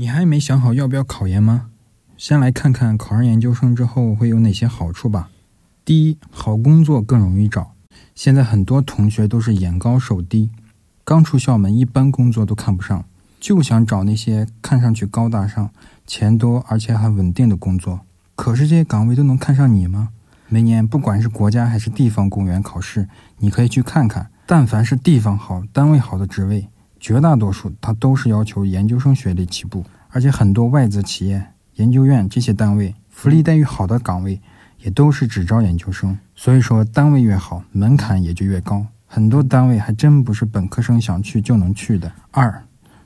你还没想好要不要考研吗？先来看看考上研究生之后会有哪些好处吧。第一，好工作更容易找。现在很多同学都是眼高手低，刚出校门，一般工作都看不上，就想找那些看上去高大上、钱多而且还稳定的工作。可是这些岗位都能看上你吗？每年不管是国家还是地方公务员考试，你可以去看看，但凡是地方好、单位好的职位。绝大多数它都是要求研究生学历起步，而且很多外资企业、研究院这些单位福利待遇好的岗位也都是只招研究生。所以说，单位越好，门槛也就越高。很多单位还真不是本科生想去就能去的。二，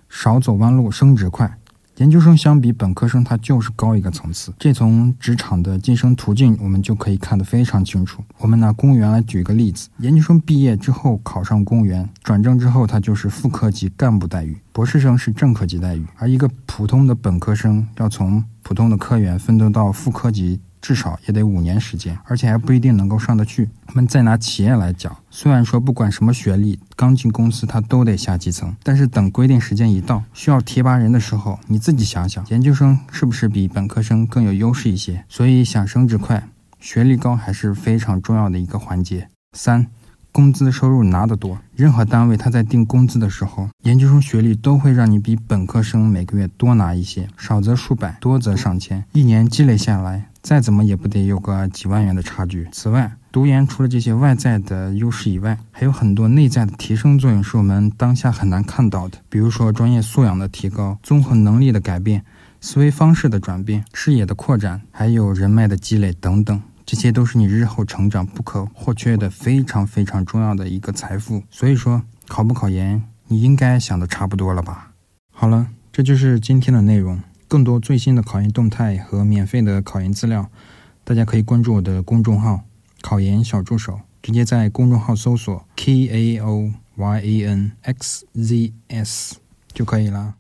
少走弯路，升职快。研究生相比本科生，他就是高一个层次。这从职场的晋升途径，我们就可以看得非常清楚。我们拿公务员来举一个例子：研究生毕业之后考上公务员，转正之后，他就是副科级干部待遇；博士生是正科级待遇，而一个普通的本科生要从普通的科员奋斗到副科级。至少也得五年时间，而且还不一定能够上得去。我们再拿企业来讲，虽然说不管什么学历，刚进公司他都得下基层，但是等规定时间一到，需要提拔人的时候，你自己想想，研究生是不是比本科生更有优势一些？所以想升职快，学历高还是非常重要的一个环节。三。工资收入拿得多，任何单位他在定工资的时候，研究生学历都会让你比本科生每个月多拿一些，少则数百，多则上千，一年积累下来，再怎么也不得有个几万元的差距。此外，读研除了这些外在的优势以外，还有很多内在的提升作用，是我们当下很难看到的，比如说专业素养的提高、综合能力的改变、思维方式的转变、视野的扩展，还有人脉的积累等等。这些都是你日后成长不可或缺的非常非常重要的一个财富。所以说，考不考研，你应该想的差不多了吧？好了，这就是今天的内容。更多最新的考研动态和免费的考研资料，大家可以关注我的公众号“考研小助手”，直接在公众号搜索 “k a o y a n x z s” 就可以了。